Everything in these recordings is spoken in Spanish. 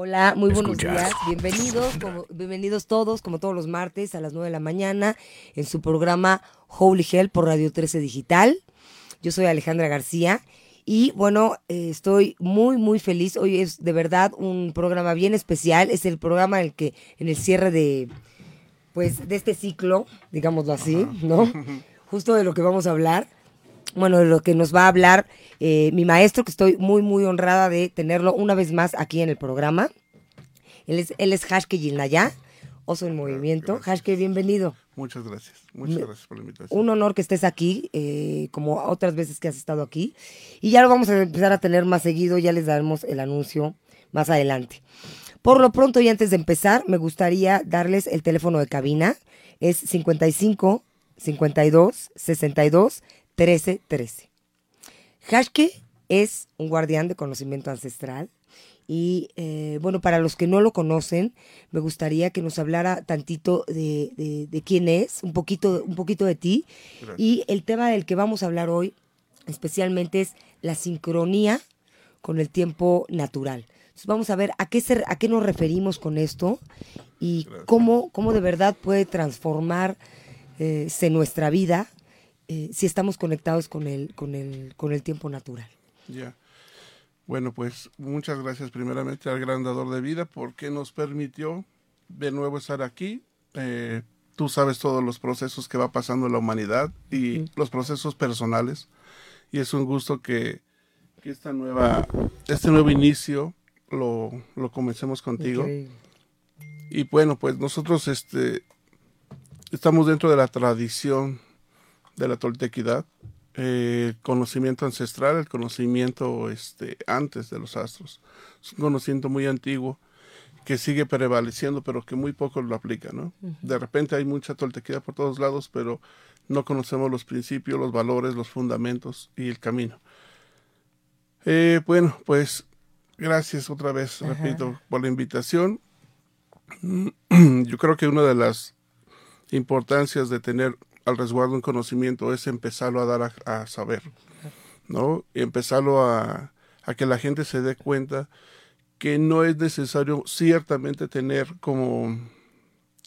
Hola, muy buenos días. Bienvenidos, como- bienvenidos todos, como todos los martes a las 9 de la mañana, en su programa Holy Hell por Radio 13 Digital. Yo soy Alejandra García y bueno, eh, estoy muy, muy feliz. Hoy es de verdad un programa bien especial. Es el programa en el que, en el cierre de, pues, de este ciclo, digámoslo así, ¿no? Justo de lo que vamos a hablar bueno, de lo que nos va a hablar eh, mi maestro, que estoy muy, muy honrada de tenerlo una vez más aquí en el programa. Él es, él es Hashke Yilnaya, Oso en Movimiento. Hashke, bienvenido. Muchas gracias. Muchas gracias por la invitación. Un honor que estés aquí, eh, como otras veces que has estado aquí. Y ya lo vamos a empezar a tener más seguido, ya les daremos el anuncio más adelante. Por lo pronto y antes de empezar, me gustaría darles el teléfono de cabina. Es 55 52 62 13 13. Hashke es un guardián de conocimiento ancestral. Y eh, bueno, para los que no lo conocen, me gustaría que nos hablara tantito de, de- de quién es, un poquito, un poquito de ti. Gracias. Y el tema del que vamos a hablar hoy, especialmente, es la sincronía con el tiempo natural. Entonces vamos a ver a qué, se- a qué nos referimos con esto y Gracias. cómo, cómo de verdad puede transformarse nuestra vida eh, si estamos conectados con el, con el, con el tiempo natural. Ya. Bueno, pues muchas gracias primeramente al gran dador de vida porque nos permitió de nuevo estar aquí. Eh, tú sabes todos los procesos que va pasando la humanidad y los procesos personales. Y es un gusto que, que esta nueva, este nuevo inicio lo, lo comencemos contigo. Increíble. Y bueno, pues nosotros este, estamos dentro de la tradición de la toltequidad, eh, conocimiento ancestral, el conocimiento este, antes de los astros. Es un conocimiento muy antiguo que sigue prevaleciendo, pero que muy pocos lo aplican, ¿no? De repente hay mucha toltequidad por todos lados, pero no conocemos los principios, los valores, los fundamentos y el camino. Eh, bueno, pues gracias otra vez, repito, por la invitación. Yo creo que una de las importancias de tener al resguardo un conocimiento es empezarlo a dar a, a saber, ¿no? Y empezarlo a, a que la gente se dé cuenta que no es necesario ciertamente tener como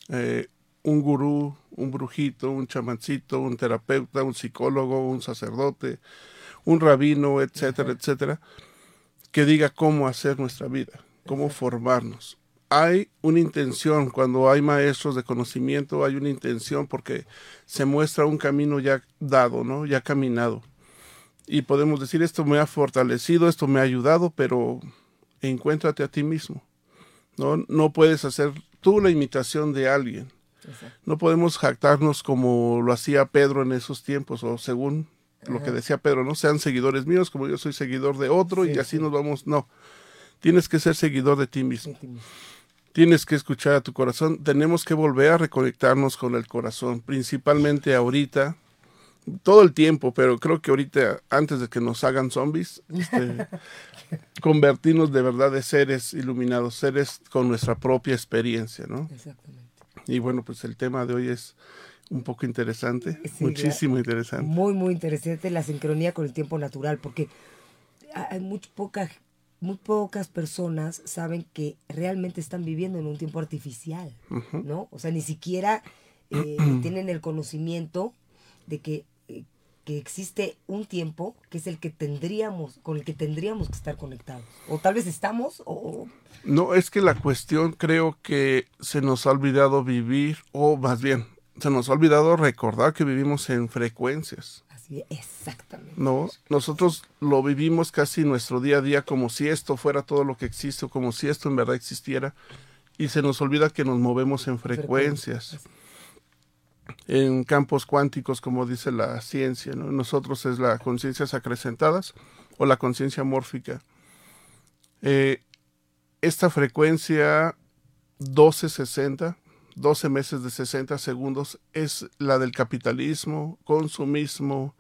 eh, un gurú, un brujito, un chamancito, un terapeuta, un psicólogo, un sacerdote, un rabino, etcétera, etcétera, que diga cómo hacer nuestra vida, cómo formarnos. Hay una intención, cuando hay maestros de conocimiento, hay una intención porque se muestra un camino ya dado, ¿no? Ya caminado. Y podemos decir, esto me ha fortalecido, esto me ha ayudado, pero encuéntrate a ti mismo. No, no puedes hacer tú la imitación de alguien. No podemos jactarnos como lo hacía Pedro en esos tiempos, o según lo que decía Pedro, no sean seguidores míos como yo soy seguidor de otro y Sí, así sí. nos vamos. No, tienes que ser seguidor de ti mismo. Tienes que escuchar a tu corazón. Tenemos que volver a reconectarnos con el corazón, principalmente ahorita, todo el tiempo, pero creo que ahorita, antes de que nos hagan zombies, este, convertirnos de verdad de seres iluminados, seres con nuestra propia experiencia, ¿no? Exactamente. Y bueno, pues el tema de hoy es un poco interesante, Sí, muchísimo interesante. Muy, muy interesante la sincronía con el tiempo natural, porque hay muy, poca, muy pocas personas saben que realmente están viviendo en un tiempo artificial, ¿no? O sea, ni siquiera eh, tienen el conocimiento de que eh, que existe un tiempo que es el que tendríamos, con el que tendríamos que estar conectados. O tal vez estamos, o No, es que la cuestión creo que se nos ha olvidado vivir, o más bien, se nos ha olvidado recordar que vivimos en frecuencias. Exactamente. No, nosotros lo vivimos casi nuestro día a día como si esto fuera todo lo que existe, o como si esto en verdad existiera, y se nos olvida que nos movemos en frecuencias, en campos cuánticos, como dice la ciencia. ¿no? Nosotros es la conciencias acrecentadas o la conciencia mórfica. Eh, esta frecuencia 1260, 12 meses de 60 segundos, es la del capitalismo, consumismo,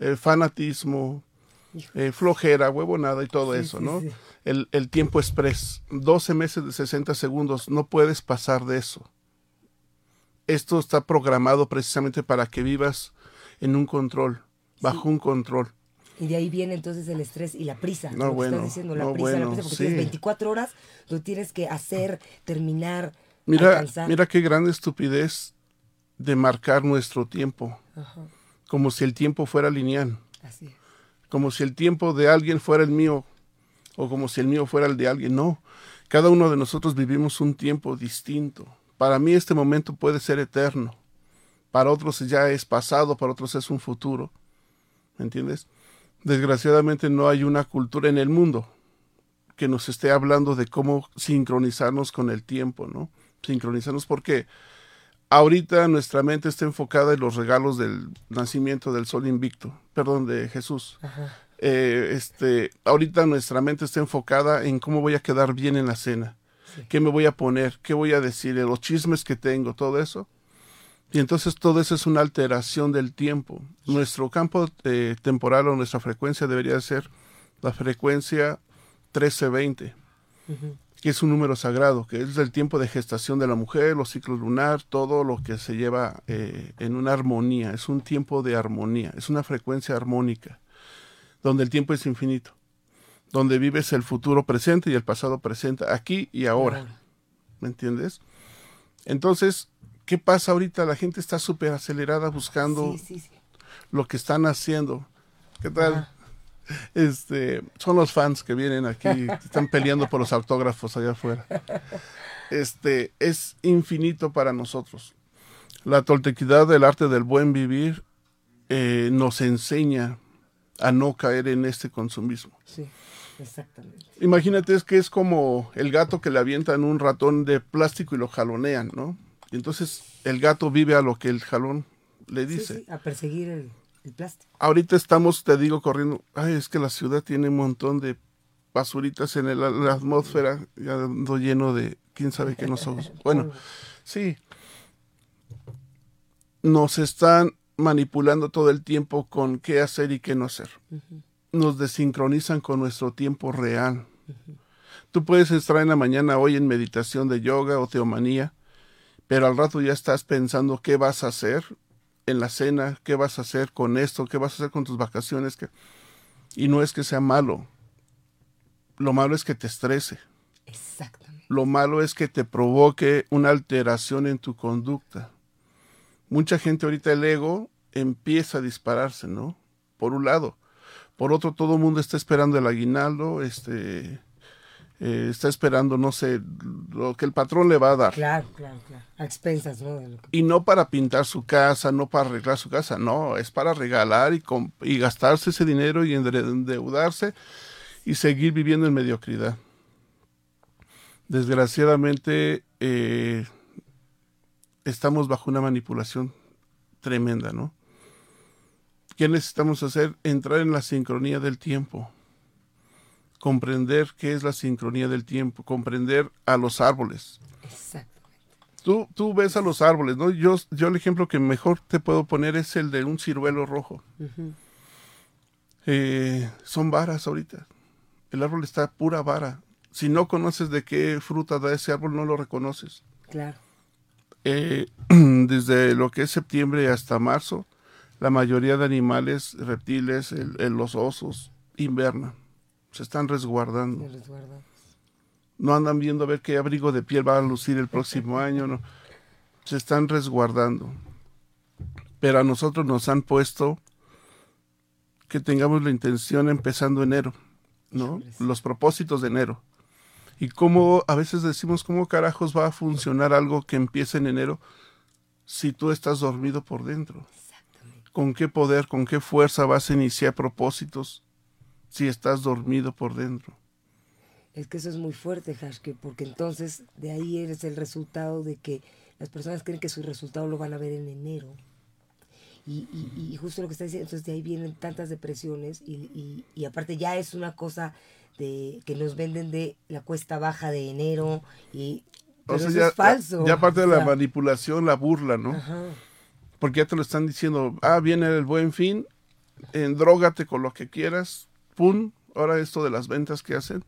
eh, fanatismo, eh, flojera, huevonada y todo Sí, eso, sí, ¿no? sí. El, el tiempo express, 12 meses de 60 segundos, no puedes pasar de eso. Esto está programado precisamente para que vivas en un control, bajo un control. Y de ahí viene entonces el estrés y la prisa. No, lo bueno, estás diciendo, la no, prisa, la bueno, prisa, porque sí. tienes 24 horas, lo tienes que hacer, terminar, Mira, alcanzar. mira qué gran estupidez de marcar nuestro tiempo, Ajá, como si el tiempo fuera lineal, así es. como si el tiempo de alguien fuera el mío, o como si el mío fuera el de alguien. No, cada uno de nosotros vivimos un tiempo distinto. Para mí este momento puede ser eterno, para otros ya es pasado, para otros es un futuro. ¿Me entiendes? Desgraciadamente no hay una cultura en el mundo que nos esté hablando de cómo sincronizarnos con el tiempo, ¿no? Sincronizarnos porque ahorita nuestra mente está enfocada en los regalos del nacimiento del sol invicto, perdón, de Jesús. Eh, este, ahorita nuestra mente está enfocada en cómo voy a quedar bien en la cena, qué me voy a poner, qué voy a decir, los chismes que tengo, todo eso. Y entonces todo eso es una alteración del tiempo. Nuestro campo eh, temporal o nuestra frecuencia debería ser la frecuencia 1320, que es un número sagrado, que es el tiempo de gestación de la mujer, los ciclos lunar, todo lo que se lleva eh, en una armonía. Es un tiempo de armonía, es una frecuencia armónica, donde el tiempo es infinito, donde vives el futuro presente y el pasado presente, aquí y ahora. ¿Me entiendes? Entonces, ¿qué pasa ahorita? La gente está súper acelerada buscando Sí, sí, sí. lo que están haciendo. ¿Qué tal? Este, son los fans que vienen aquí, están peleando por los autógrafos allá afuera. Este, es infinito para nosotros. La toltequidad del arte del buen vivir eh, nos enseña a no caer en este consumismo. Sí, exactamente. Imagínate, es que es como el gato que le avientan un ratón de plástico y lo jalonean, ¿no? Y entonces el gato vive a lo que el jalón le Sí, dice. sí, a perseguir el, el plástico. Ahorita estamos, te digo, corriendo. Ay, es que la ciudad tiene un montón de basuritas en el- la atmósfera, ya ando lleno de quién sabe qué nos somos. Bueno, sí. Nos están manipulando todo el tiempo con qué hacer y qué no hacer. Nos desincronizan con nuestro tiempo real. Tú puedes estar en la mañana hoy en meditación de yoga o teomanía, pero al rato ya estás pensando qué vas a hacer en la cena, qué vas a hacer con esto, qué vas a hacer con tus vacaciones. qué- Y no es que sea malo. Lo malo es que te estrese. Exactamente. Lo malo es que te provoque una alteración en tu conducta. Mucha gente ahorita el ego empieza a dispararse, ¿no? Por un lado. Por otro, todo el mundo está esperando el aguinaldo, este, eh, está esperando, no sé, lo que el patrón le va a dar. Claro, claro, claro. A expensas, ¿no? De lo que- Y no para pintar su casa, no para arreglar su casa, no, es para regalar y, y gastarse ese dinero y endeudarse y seguir viviendo en mediocridad. Desgraciadamente eh, estamos bajo una manipulación tremenda, ¿no? ¿Qué necesitamos hacer? Entrar en la sincronía del tiempo. Comprender qué es la sincronía del tiempo, comprender a los árboles, Exactamente. Tú, tú ves a los árboles, ¿no? Yo, yo el ejemplo que mejor te puedo poner es el de un ciruelo rojo. Eh, son varas ahorita. El árbol está pura vara. Si no conoces de qué fruta da ese árbol, no lo reconoces. Claro. Eh, desde lo que es septiembre hasta marzo, la mayoría de animales, reptiles, el- el- los osos, invernan. Se están resguardando no andan viendo a ver qué abrigo de piel va a lucir el próximo año, no. Se están resguardando. Pero a nosotros nos han puesto que tengamos la intención empezando enero, ¿no? Los propósitos de enero. Y cómo a veces decimos, ¿cómo carajos va a funcionar algo que empiece en enero si tú estás dormido por dentro? ¿Con qué poder, con qué fuerza vas a iniciar propósitos si estás dormido por dentro? Es que eso es muy fuerte, Hashke, porque entonces de ahí eres el resultado de que las personas creen que su resultado lo van a ver en enero. Y, y, y justo lo que está diciendo, entonces de ahí vienen tantas depresiones y, y, aparte ya es una cosa de que nos venden de la cuesta baja de enero y pero eso ya, es falso. Ya, parte de O la manipulación, la burla, ¿no? ajá. Porque ya te lo están diciendo, ah, viene el buen fin, endrógate con lo que quieras, pum, ahora esto de las ventas que hacen.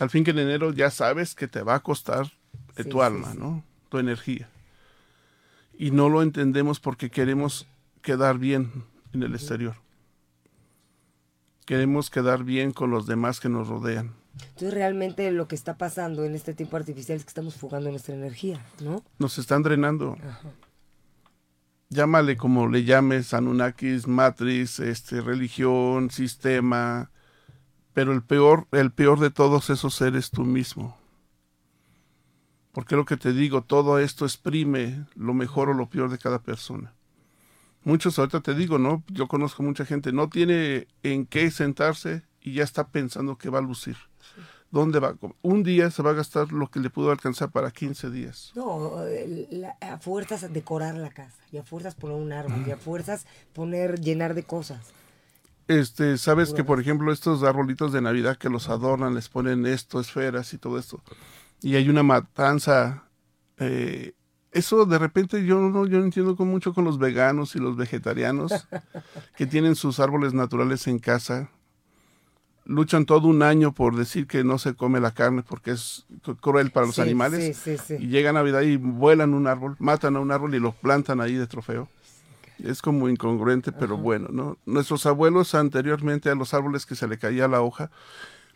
Al fin que en enero ya sabes que te va a costar de Sí, tu alma, sí. ¿no? Tu energía. Y no lo entendemos porque queremos quedar bien en el exterior. Queremos quedar bien con los demás que nos rodean. Entonces realmente lo que está pasando en este tiempo artificial es que estamos fugando nuestra energía, ¿no? Nos están drenando. Ajá. Llámale como le llames, Anunnakis, Matrix, este, religión, sistema, pero el peor, el peor de todos esos eres tú mismo. Porque lo que te digo, todo esto exprime lo mejor o lo peor de cada persona. Muchos ahorita te digo, ¿no? Yo conozco mucha gente, no tiene en qué sentarse y ya está pensando que va a lucir. ¿Dónde va? Un día se va a gastar lo que le pudo alcanzar para 15 días. No, la- a fuerzas decorar la casa, y a fuerzas poner un árbol, y a fuerzas poner, llenar de cosas. Este, sabes que por ejemplo estos arbolitos de Navidad que los adornan, les ponen esto, esferas y todo esto, y hay una matanza, eh, eso de repente yo no, yo no entiendo con mucho con los veganos y los vegetarianos que tienen sus árboles naturales en casa, luchan todo un año por decir que no se come la carne porque es cru- cruel para los Sí, animales, Sí, sí, y llega Navidad y vuelan un árbol, matan a un árbol y lo plantan ahí de trofeo. Es como incongruente, pero bueno, ¿no? Nuestros abuelos anteriormente a los árboles que se le caía la hoja,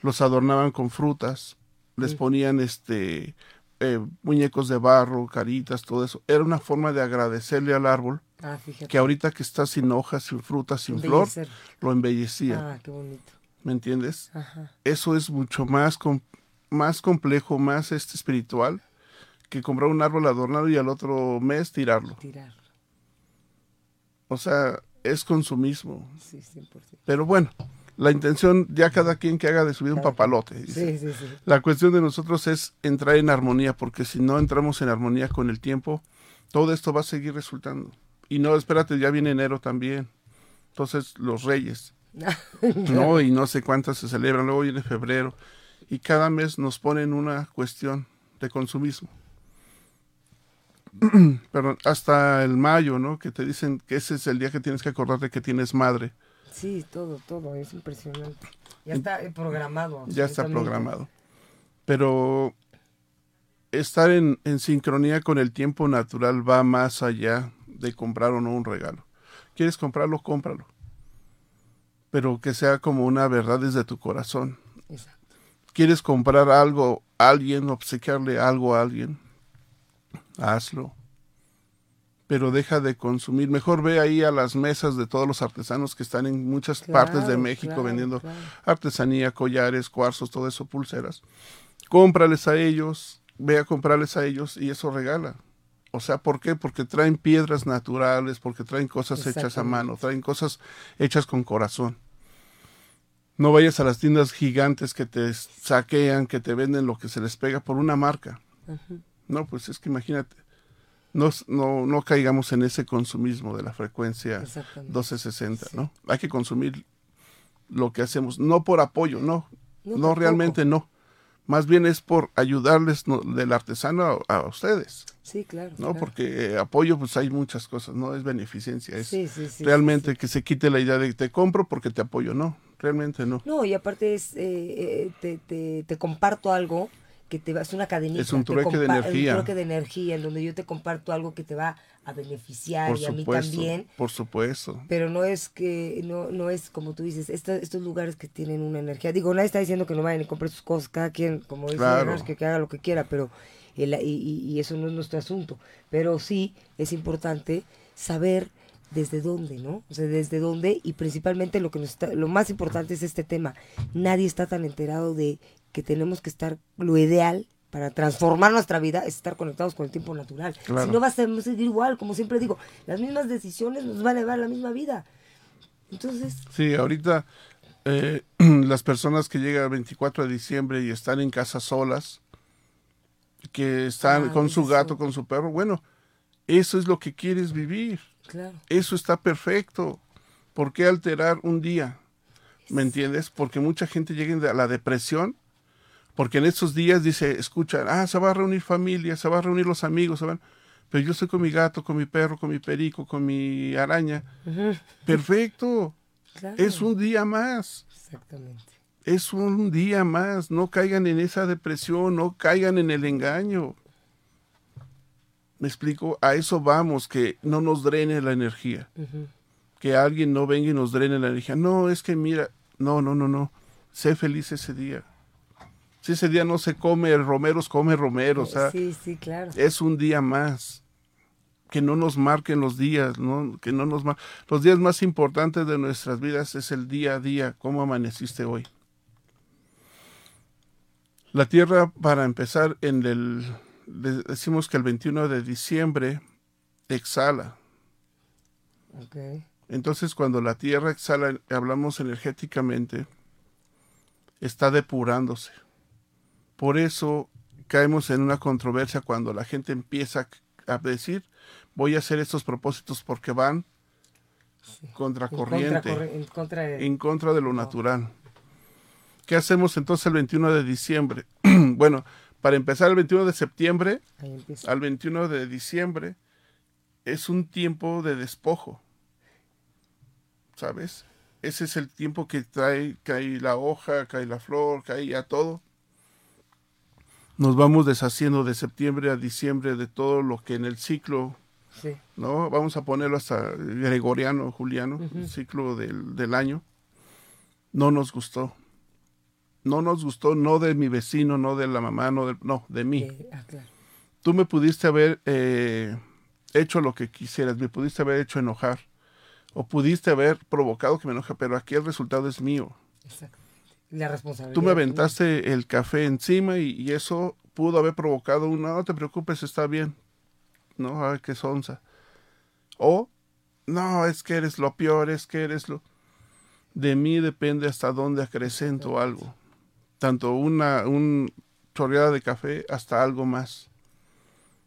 los adornaban con frutas, les ponían este eh, muñecos de barro, caritas, todo eso. Era una forma de agradecerle al árbol Ah, que ahorita que está sin hojas, sin frutas, sin flor, lo embellecía. Ah, qué bonito. ¿Me entiendes? Ajá. eso es mucho más, com- más complejo, más este espiritual que comprar un árbol adornado y al otro mes tirarlo. Tirar. O sea, es consumismo. Sí, 100%. Pero bueno, la intención ya cada quien que haga de su vida un papalote. dice. Sí, sí, sí. La cuestión de nosotros es entrar en armonía, porque si no entramos en armonía con el tiempo, todo esto va a seguir resultando. Y no, espérate, ya viene enero también. Entonces, los reyes. no, y no sé cuántas se celebran, luego viene febrero. Y cada mes nos ponen una cuestión de consumismo. Perdón, hasta el mayo, ¿no? Que te dicen que ese es el día que tienes que acordarte que tienes madre. Sí, todo, todo, es impresionante. Ya está eh, programado. ya está programado. Pero estar en, en sincronía con el tiempo natural va más allá de comprar o no un regalo. ¿Quieres comprarlo? Cómpralo. Pero que sea como una verdad desde tu corazón. Exacto. ¿Quieres comprar algo a alguien, obsequiarle algo a alguien? Hazlo. Pero deja de consumir. Mejor ve ahí a las mesas de todos los artesanos que están en muchas partes de México claro, vendiendo claro. artesanía, collares, cuarzos, todo eso, pulseras. Cómprales a ellos, ve a comprarles a ellos y eso regala. O sea, ¿por qué? Porque traen piedras naturales, porque traen cosas hechas a mano, traen cosas hechas con corazón. No vayas a las tiendas gigantes que te saquean, que te venden lo que se les pega por una marca. No, pues es que imagínate, no, no, no caigamos en ese consumismo de la frecuencia Exactamente. 1260, ¿no? Hay que consumir lo que hacemos, no por apoyo, no, No, realmente no. Más bien es por ayudarles no, del artesano a, a ustedes, Sí, claro. ¿no? claro. Porque eh, apoyo, pues hay muchas cosas, no es beneficencia, es Sí, sí, sí, realmente que se quite la idea de te compro porque te apoyo, no, realmente no. No, y aparte es, eh, eh, te, te, te comparto algo que te va, es una cadenita. Es un trueque de energía. Un trueque de energía en donde yo te comparto algo que te va a beneficiar Por y a mí supuesto, también. por supuesto. Pero no es que, no, no es como tú dices, esta- estos lugares que tienen una energía. Digo, nadie está diciendo que no vayan y compren sus cosas, cada quien, como dice Claro. Que, que haga lo que quiera, pero el- y- y eso no es nuestro asunto. Pero sí es importante saber desde dónde, ¿no? O sea, desde dónde y principalmente lo que nos está, lo más importante es este tema. Nadie está tan enterado de que tenemos que estar, lo ideal para transformar nuestra vida es estar conectados con el tiempo natural. Claro. Si no va a ser- igual, como siempre digo, las mismas decisiones nos van a llevar a la misma vida. Entonces, Sí, ahorita eh, las personas que llegan el 24 de diciembre y están en casa solas, que están Ah, con su eso. gato, con su perro, bueno, eso es lo que quieres vivir. claro. Eso está perfecto. ¿Por qué alterar un día? ¿Me entiendes? Porque mucha gente llega a la depresión, porque en estos días dice, escuchan, ah, se va a reunir familia, se va a reunir los amigos, se van. Pero yo estoy con mi gato, con mi perro, con mi perico, con mi araña. Perfecto. Claro. Es un día más. Exactamente. Es un día más. No caigan en esa depresión, no caigan en el engaño. Me explico, a eso vamos, que no nos drene la energía. Que alguien no venga y nos drene la energía. No, es que mira, no, no, no, no. Sé feliz ese día. Si ese día no se come romeros, come romeros. O sea, sí, sí, claro. es un día más. Que no nos marquen los días, ¿no? Que no nos mar- Los días más importantes de nuestras vidas es el día a día, cómo amaneciste hoy. La Tierra, para empezar, en el de- decimos que el 21 de diciembre exhala. Ok. Entonces, cuando la Tierra exhala, hablamos energéticamente, está depurándose. Por eso caemos en una controversia cuando la gente empieza a decir, voy a hacer estos propósitos porque van contracorriente, En contra, en contra de- en contra de lo natural. ¿Qué hacemos entonces el 21 de diciembre? bueno, para empezar el 21 de septiembre al 21 de diciembre es un tiempo de despojo. ¿Sabes? Ese es el tiempo que trae, cae la hoja, cae la flor, cae ya todo. Nos vamos deshaciendo de septiembre a diciembre de todo lo que en el ciclo, Sí. ¿no? Vamos a ponerlo hasta gregoriano, juliano, el ciclo del, del año. No nos gustó. No nos gustó, no de mi vecino, no de la mamá, no de, no, de mí Eh, ah, claro. tú me pudiste haber eh, hecho lo que quisieras, me pudiste haber hecho enojar, o pudiste haber provocado que me enoje, pero aquí el resultado es mío. Exacto. La responsabilidad. Tú me aventaste el café encima y, y eso pudo haber provocado un, no, te preocupes, está bien. No, ay, qué sonza. O, no, es que eres lo peor, es que eres lo... De mí depende hasta dónde acrecento algo. Tanto una un chorreada de café hasta algo más.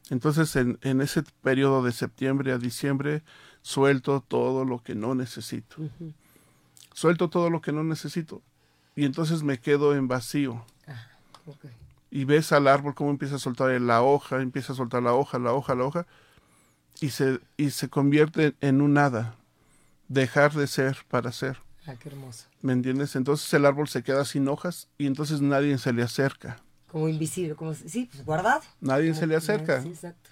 Entonces, en, en ese periodo de septiembre a diciembre, suelto todo lo que no necesito. Suelto todo lo que no necesito. Y entonces me quedo en vacío. Ok. Y ves al árbol cómo empieza a soltar la hoja, empieza a soltar la hoja, la hoja, la hoja. Y se, y se convierte en un nada. Dejar de ser para ser. Ah, qué hermoso. ¿Me entiendes? Entonces el árbol se queda sin hojas y entonces nadie se le acerca. Como invisible, como sí, pues guardado. Nadie Como se le acerca. Sí, exacto.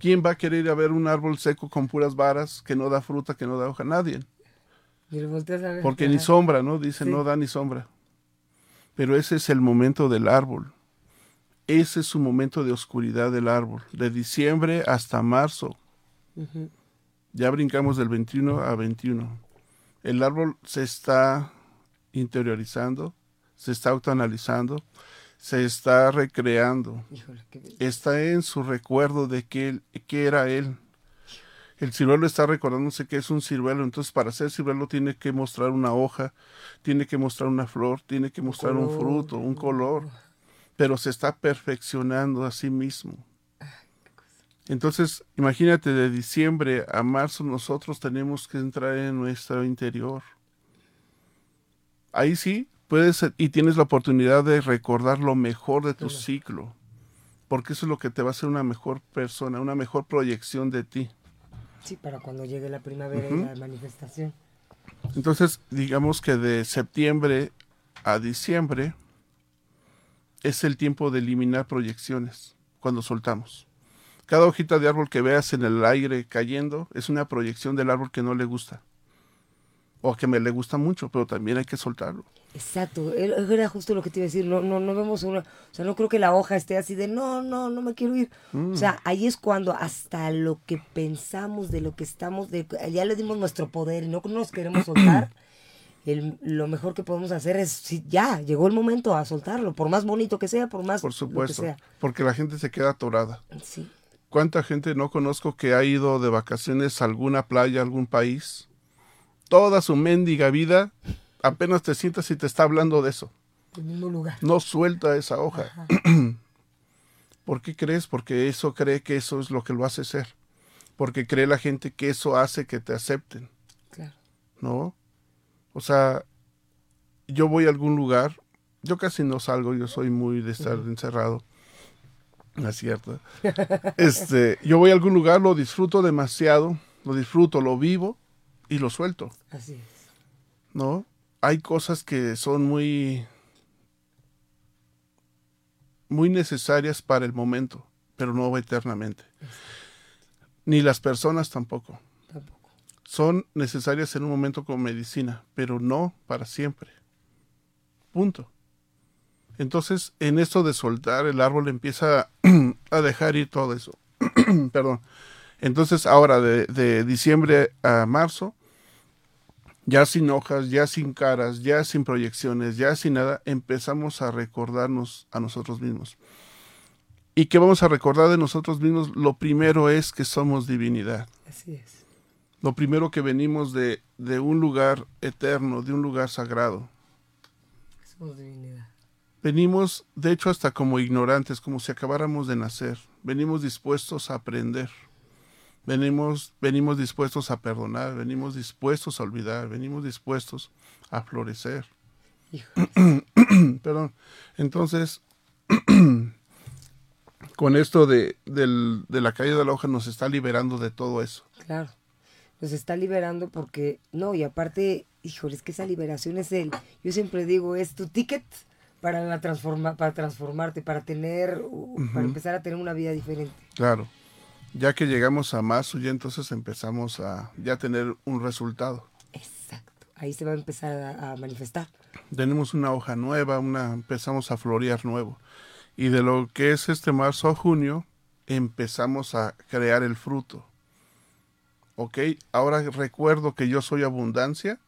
¿Quién va a querer ir a ver un árbol seco con puras varas, que no da fruta, que no da hoja? Nadie. Y lo volteas a ver. Porque ni sombra, ¿no? Dicen, Sí. no da ni sombra. Pero ese es el momento del árbol. Ese es su momento de oscuridad del árbol. De diciembre hasta marzo. Ya brincamos del 21 a 21. El árbol se está interiorizando, se está autoanalizando, se está recreando. Híjole, qué bello. Está en su recuerdo de que, él- que era él. El ciruelo está recordándose que es un ciruelo, entonces para ser ciruelo tiene que mostrar una hoja, tiene que mostrar una flor, tiene que mostrar un fruto, un color, pero se está perfeccionando a sí mismo. Entonces, imagínate, de diciembre a marzo nosotros tenemos que entrar en nuestro interior. Ahí sí, puedes y tienes la oportunidad de recordar lo mejor de tu ciclo, porque eso es lo que te va a hacer una mejor persona, una mejor proyección de ti. Sí, para cuando llegue la primavera y la manifestación. Entonces, digamos que de septiembre a diciembre es el tiempo de eliminar proyecciones cuando soltamos. Cada hojita de árbol que veas en el aire cayendo es una proyección del árbol que no le gusta. O que me le gusta mucho, pero también hay que soltarlo. Exacto, era justo lo que te iba a decir, no, no, no vemos una, o sea, no creo que la hoja esté así de, no, no, no me quiero ir. O sea, ahí es cuando hasta lo que pensamos, de lo que estamos, de, ya le dimos nuestro poder y no nos queremos soltar, el- lo mejor que podemos hacer es, sí, ya, llegó el momento a soltarlo, por más bonito que sea, por más Por que supuesto. sea. Porque la gente se queda atorada. Sí, ¿Cuánta gente no conozco que ha ido de vacaciones a alguna playa, a algún país? Toda su mendiga vida, apenas te sientas y te está hablando de eso. el mismo lugar. No suelta esa hoja. ¿Por qué crees? Porque eso cree que eso es lo que lo hace ser. Porque cree la gente que eso hace que te acepten, Claro. ¿no? O sea, yo voy a algún lugar, yo casi no salgo, yo soy muy de estar encerrado. No es cierto. Este, yo voy a algún lugar, lo disfruto demasiado, lo disfruto, lo vivo y lo suelto. Así es. ¿no? Hay cosas que son muy muy necesarias para el momento, pero no eternamente. Ni las personas tampoco. Tampoco. Son necesarias en un momento como medicina, pero no para siempre. Punto. Entonces, en esto de soltar, el árbol empieza a dejar ir todo eso. Perdón. Entonces, ahora de, de diciembre a marzo, ya sin hojas, ya sin caras, ya sin proyecciones, ya sin nada, empezamos a recordarnos a nosotros mismos. ¿Y qué vamos a recordar de nosotros mismos? Lo primero es que somos divinidad. Así es. Lo primero que venimos de, de un lugar eterno, de un lugar sagrado. Somos divinidad. Venimos, de hecho, hasta como ignorantes, como si acabáramos de nacer. Venimos dispuestos a aprender. Venimos, venimos dispuestos a perdonar, venimos dispuestos a olvidar, venimos dispuestos a florecer. Perdón. Entonces, con esto de, del- de la caída de la hoja nos está liberando de todo eso. Claro. Nos está liberando porque, no, y aparte, híjole, es que esa liberación es el, yo siempre digo, es tu ticket para la transforma, para transformarte, para tener, uh, para empezar a tener una vida diferente. Claro. Ya que llegamos a más, ya entonces empezamos a ya tener un resultado. Exacto. Ahí se va a empezar a, a manifestar. tenemos una hoja nueva, una, empezamos a florear nuevo. Y de lo que es este marzo a junio, empezamos a crear el fruto. ¿Ok? Ahora recuerdo que yo soy abundancia,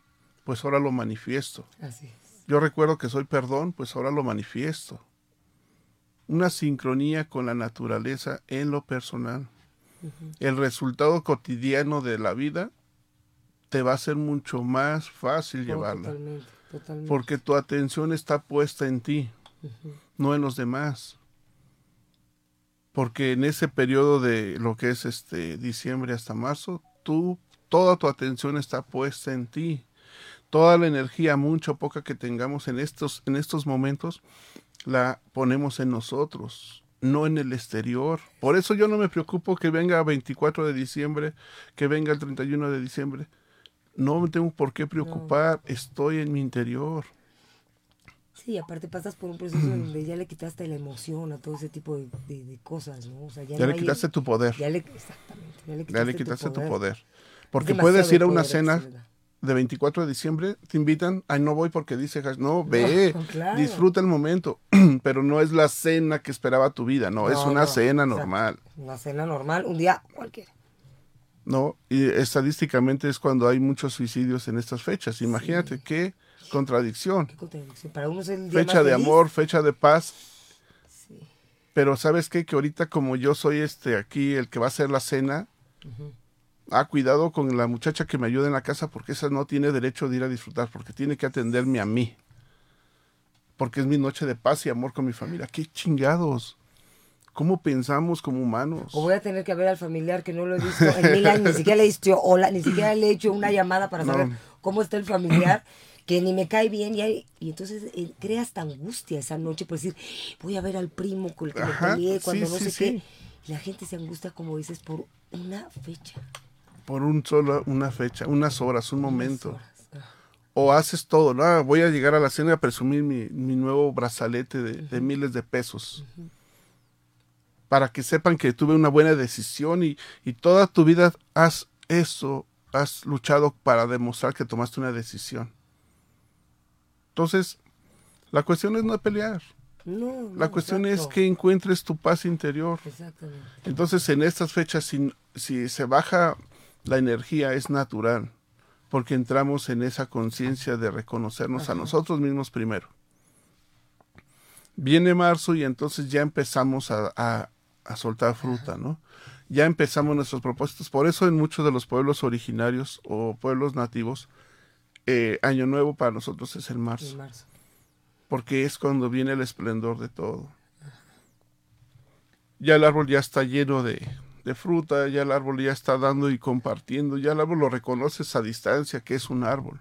pues ahora lo manifiesto. Así es. Yo recuerdo que soy perdón, pues ahora lo manifiesto. Una sincronía con la naturaleza en lo personal. El resultado cotidiano de la vida te va a ser mucho más fácil No, llevarla Totalmente, totalmente. porque tu atención está puesta en ti, no en los demás. Porque en ese periodo de lo que es este diciembre hasta marzo, tú toda tu atención está puesta en ti. Toda la energía, mucha o poca que tengamos en estos en estos momentos la ponemos en nosotros, no en el exterior. Por eso yo no me preocupo que venga 24 de diciembre, que venga el 31 de diciembre. No me tengo por qué preocupar, estoy en mi interior. Sí, aparte pasas por un proceso donde ya le quitaste la emoción a todo ese tipo de, de- de cosas, ¿no? O sea, ya, Ya no le hay- quitaste tu poder. Ya le, exactamente. Ya le quitaste, Ya le quitaste tu poder. Porque puedes ir a una poder cena de 24 de diciembre, te invitan, ay, no voy porque dice, Hash". no, ve, claro. disfruta el momento, pero no es la cena que esperaba tu vida, no, es una no, cena normal, Una cena normal, un día cualquiera. ¿no? Y estadísticamente es cuando hay muchos suicidios en estas fechas, imagínate qué contradicción, Qué contradicción. Para unos es el día fecha de feliz. amor, fecha de paz, Sí. pero ¿sabes qué? Que ahorita como yo soy este aquí, el que va a hacer la cena, ah, cuidado con la muchacha que me ayuda en la casa porque esa no tiene derecho de ir a disfrutar, porque tiene que atenderme a mí. Porque es mi noche de paz y amor con mi familia. ¡Qué chingados! ¿Cómo pensamos como humanos? O voy a tener que ver al familiar que no lo he visto en mil años, ni siquiera le he dicho hola, ni siquiera le he hecho una llamada para No. saber cómo está el familiar, que ni me cae bien, y, hay- y entonces eh, crea esta angustia esa noche por decir, voy a ver al primo con el que me peleé cuando sí, no sí, sé sí. qué. Y la gente se angustia, como dices, por una fecha. Por un solo, una fecha, unas horas, un momento. O haces todo, ¿no? Ah, voy a llegar a la cena a presumir mi, mi nuevo brazalete de, de miles de pesos. Para que sepan que tuve una buena decisión y, y toda tu vida has eso, has luchado para demostrar que tomaste una decisión. Entonces, la cuestión es no pelear. No, La cuestión es que encuentres tu paz interior. Exactamente. Entonces, en estas fechas, si, si se baja la energía, es natural, porque entramos en esa conciencia de reconocernos a nosotros mismos primero. Viene marzo y entonces ya empezamos a, a- a soltar fruta, ¿no? Ya empezamos nuestros propósitos. Por eso en muchos de los pueblos originarios o pueblos nativos, eh, Año Nuevo para nosotros es el marzo. porque es cuando viene el esplendor de todo. Ya el árbol ya está lleno de, de fruta, ya el árbol ya está dando y compartiendo, ya el árbol lo reconoces a distancia que es un árbol.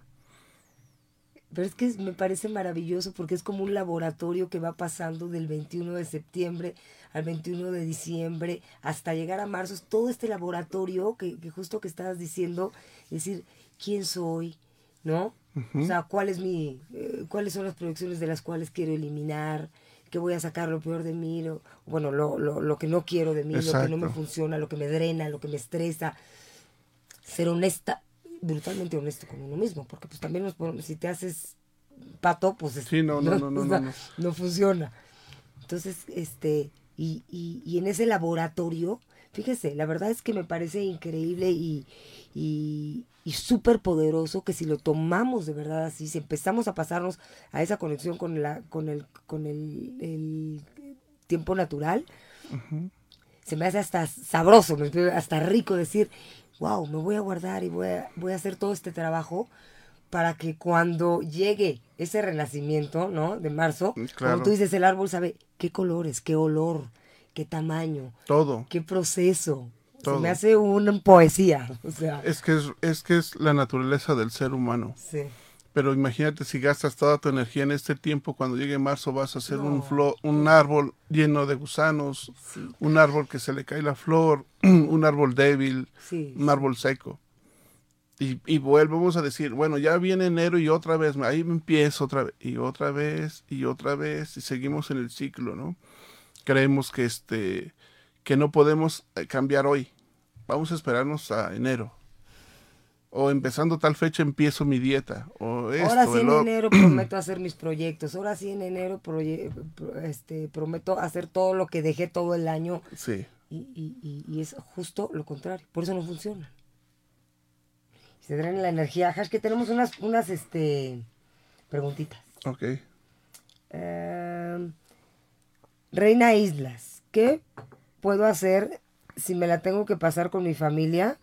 Pero es que me parece maravilloso porque es como un laboratorio que va pasando del 21 de septiembre al 21 de diciembre hasta llegar a marzo. Es todo este laboratorio que, que justo que estabas diciendo, decir, ¿quién soy? ¿No? O sea, ¿cuál es mi, eh, ¿cuáles son las proyecciones de las cuales quiero eliminar? ¿Qué voy a sacar lo peor de mí? Lo, bueno, lo, lo, lo que no quiero de mí, lo que no me funciona, lo que me drena, lo que me estresa. Ser honesta, brutalmente honesto con uno mismo, porque pues también nos si te haces pato, pues es- Sí, no, no, no, no, no. no funciona. Entonces, este, y, y, y en ese laboratorio, fíjese, la verdad es que me parece increíble y, y, y súper poderoso que si lo tomamos de verdad así, si empezamos a pasarnos a esa conexión con la, con el, con el, el tiempo natural, se me hace hasta sabroso, hasta rico decir, wow, me voy a guardar y voy a, voy a hacer todo este trabajo para que cuando llegue ese renacimiento, ¿no? De marzo, Claro. como tú dices, el árbol sabe qué colores, qué olor, qué tamaño, Todo. qué proceso. Todo. Se me hace una poesía, o sea, Es que es, es que es la naturaleza del ser humano. sí. Pero imagínate si gastas toda tu energía en este tiempo, cuando llegue marzo vas a hacer un, No. flo- un árbol lleno de gusanos, un árbol que se le cae la flor, un árbol débil, Sí, un árbol seco. Y, y volvemos a decir, bueno, ya viene enero y otra vez, ahí empiezo otra vez, y otra vez, y otra vez, y seguimos en el ciclo, ¿no? Creemos que este, que no podemos eh, cambiar hoy. Vamos a esperarnos a enero. O empezando tal fecha empiezo mi dieta. O esto, Ahora sí en enero prometo hacer mis proyectos. Ahora sí en enero proye- pro- este, prometo hacer todo lo que dejé todo el año. Sí. Y, y- y- y es justo lo contrario. Por eso no funciona. Se drena la energía. Hash, que tenemos unas, unas este, preguntitas. Ok. Em, Reina Islas, ¿qué puedo hacer si me la tengo que pasar con mi familia?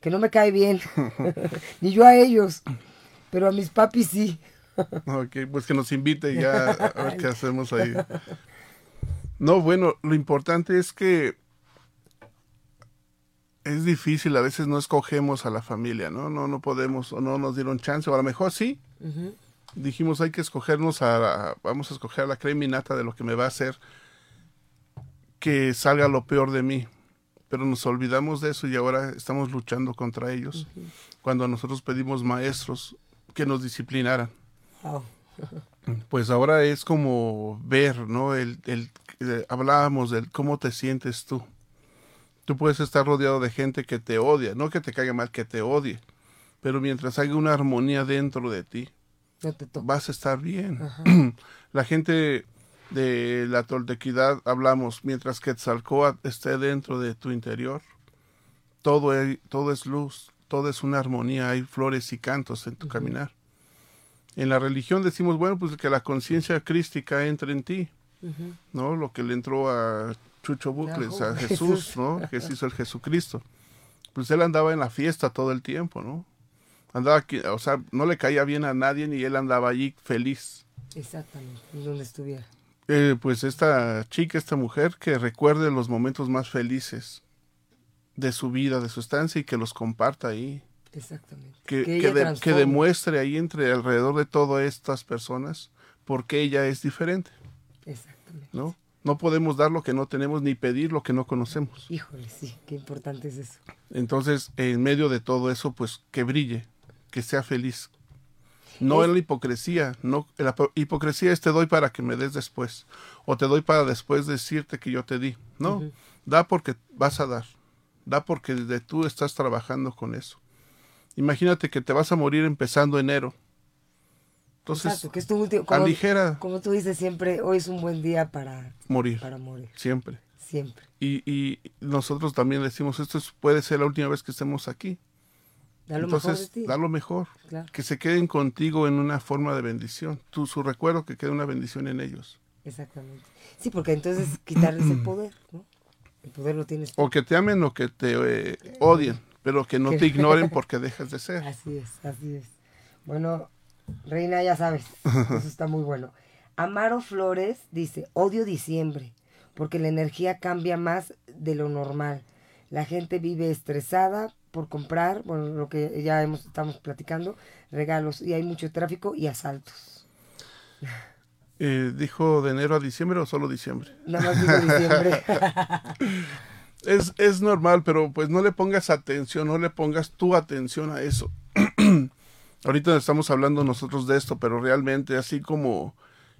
Que no me cae bien. Ni yo a ellos. Pero a mis papis sí. Ok, pues que nos invite ya a ver qué hacemos ahí. No, bueno, lo importante es que es difícil, a veces no escogemos a la familia, ¿no? No, no podemos, o no nos dieron chance, o a lo mejor sí. Dijimos, hay que escogernos a, vamos a escoger a la creminata de lo que me va a hacer que salga lo peor de mí. Pero nos olvidamos de eso y ahora estamos luchando contra ellos. Cuando nosotros pedimos maestros que nos disciplinaran Wow. pues ahora es como ver, ¿no? El, el, eh, hablábamos del cómo te sientes tú. Tú puedes estar rodeado de gente que te odia, no que te caiga mal, que te odie. Pero mientras haya una armonía dentro de ti, No vas a estar bien. la gente de la toltequidad hablamos, mientras Quetzalcóatl esté dentro de tu interior, todo, es- todo es luz, todo es una armonía, hay flores y cantos en tu caminar. En la religión decimos, bueno, pues que la conciencia crística entre en ti, ¿no? Lo que le entró a Chucho Bucles, a Ajá, Jesús, Jesús. ¿no? Que se hizo el Jesucristo. Pues él andaba en la fiesta todo el tiempo, ¿no? Andaba aquí, o sea, no le caía bien a nadie ni él andaba allí feliz. Exactamente. en Donde estuviera. Eh, pues esta chica, esta mujer, que recuerde los momentos más felices de su vida, de su estancia y que los comparta ahí. Exactamente. Que, que, de- demuestre ahí entre alrededor de todas estas personas por qué ella es diferente, Exactamente. ¿no? No podemos dar lo que no tenemos ni pedir lo que no conocemos. Híjole, sí, qué importante es eso. Entonces, en medio de todo eso, pues que brille, que sea feliz. No Es- en la hipocresía, no la po- hipocresía es te doy para que me des después o te doy para después decirte que yo te di. No, da porque vas a dar. Da porque desde tú estás trabajando con eso. Imagínate que te vas a morir empezando enero Entonces, Exacto, que es tu último. Como, aligera como tú dices siempre, hoy es un buen día para, morir, para morir. siempre. Siempre. Y, y nosotros también decimos, esto es- puede ser la última vez que estemos aquí. Da lo mejor de Entonces, ti. da lo mejor. Claro. Que se queden contigo en una forma de bendición. Tu, su recuerdo, que quede una bendición en ellos. Exactamente. Sí, porque entonces quitarles el poder, ¿no? El poder lo tienes. O que te amen o que te eh, odien, pero que no te ignoren porque dejas de ser. Así es, así es. Bueno, Reina, ya sabes, eso está muy bueno. Amaro Flores dice, odio diciembre, porque la energía cambia más de lo normal. La gente vive estresada por comprar, bueno, lo que ya hemos, estamos platicando, regalos, y hay mucho tráfico y asaltos. Eh, ¿Dijo de enero a diciembre o solo diciembre? Nada más digo diciembre. Es, es normal, pero pues no le pongas atención, no le pongas tu atención a eso. Ahorita estamos hablando nosotros de esto, pero realmente así como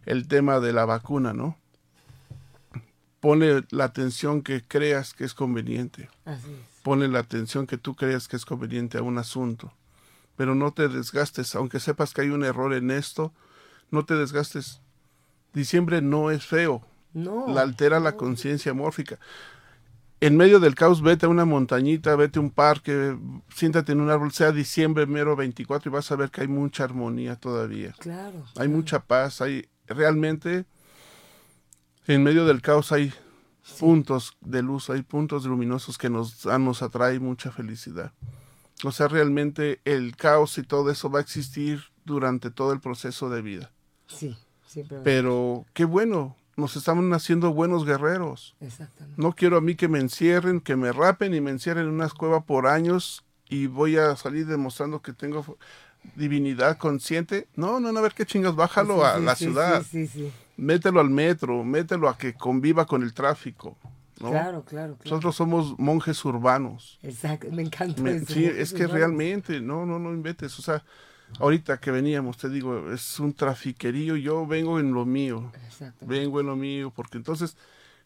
el tema de la vacuna, ¿no? Pone la atención que creas que es conveniente. así es. Ponle la atención que tú creas que es conveniente a un asunto. Pero no te desgastes, aunque sepas que hay un error en esto, no te desgastes. Diciembre no es feo, No. la altera la conciencia mórfica. En medio del caos, vete a una montañita, vete a un parque, siéntate en un árbol, sea diciembre mero 24 y vas a ver que hay mucha armonía todavía. Claro. Hay mucha paz, hay realmente en medio del caos hay puntos de luz, hay puntos luminosos que nos, a- nos atrae mucha felicidad. O sea, realmente el caos y todo eso va a existir durante todo el proceso de vida. Sí, siempre. Pero qué bueno, nos estamos haciendo buenos guerreros. Exactamente. No quiero a mí que me encierren, que me rapen y me encierren en una cueva por años y voy a salir demostrando que tengo divinidad consciente. No, no, no, a ver qué chingas, bájalo Sí, a sí, la ciudad, Sí, sí, sí. Mételo al metro, mételo a que conviva con el tráfico. ¿no? Claro, claro, claro. Nosotros somos monjes urbanos. Exacto, me encanta Me- eso. sí, es que realmente, no, no, no inventes. O sea, ahorita que veníamos, te digo, es un trafiquerío, yo vengo en lo mío. Exacto. vengo en lo mío, porque entonces,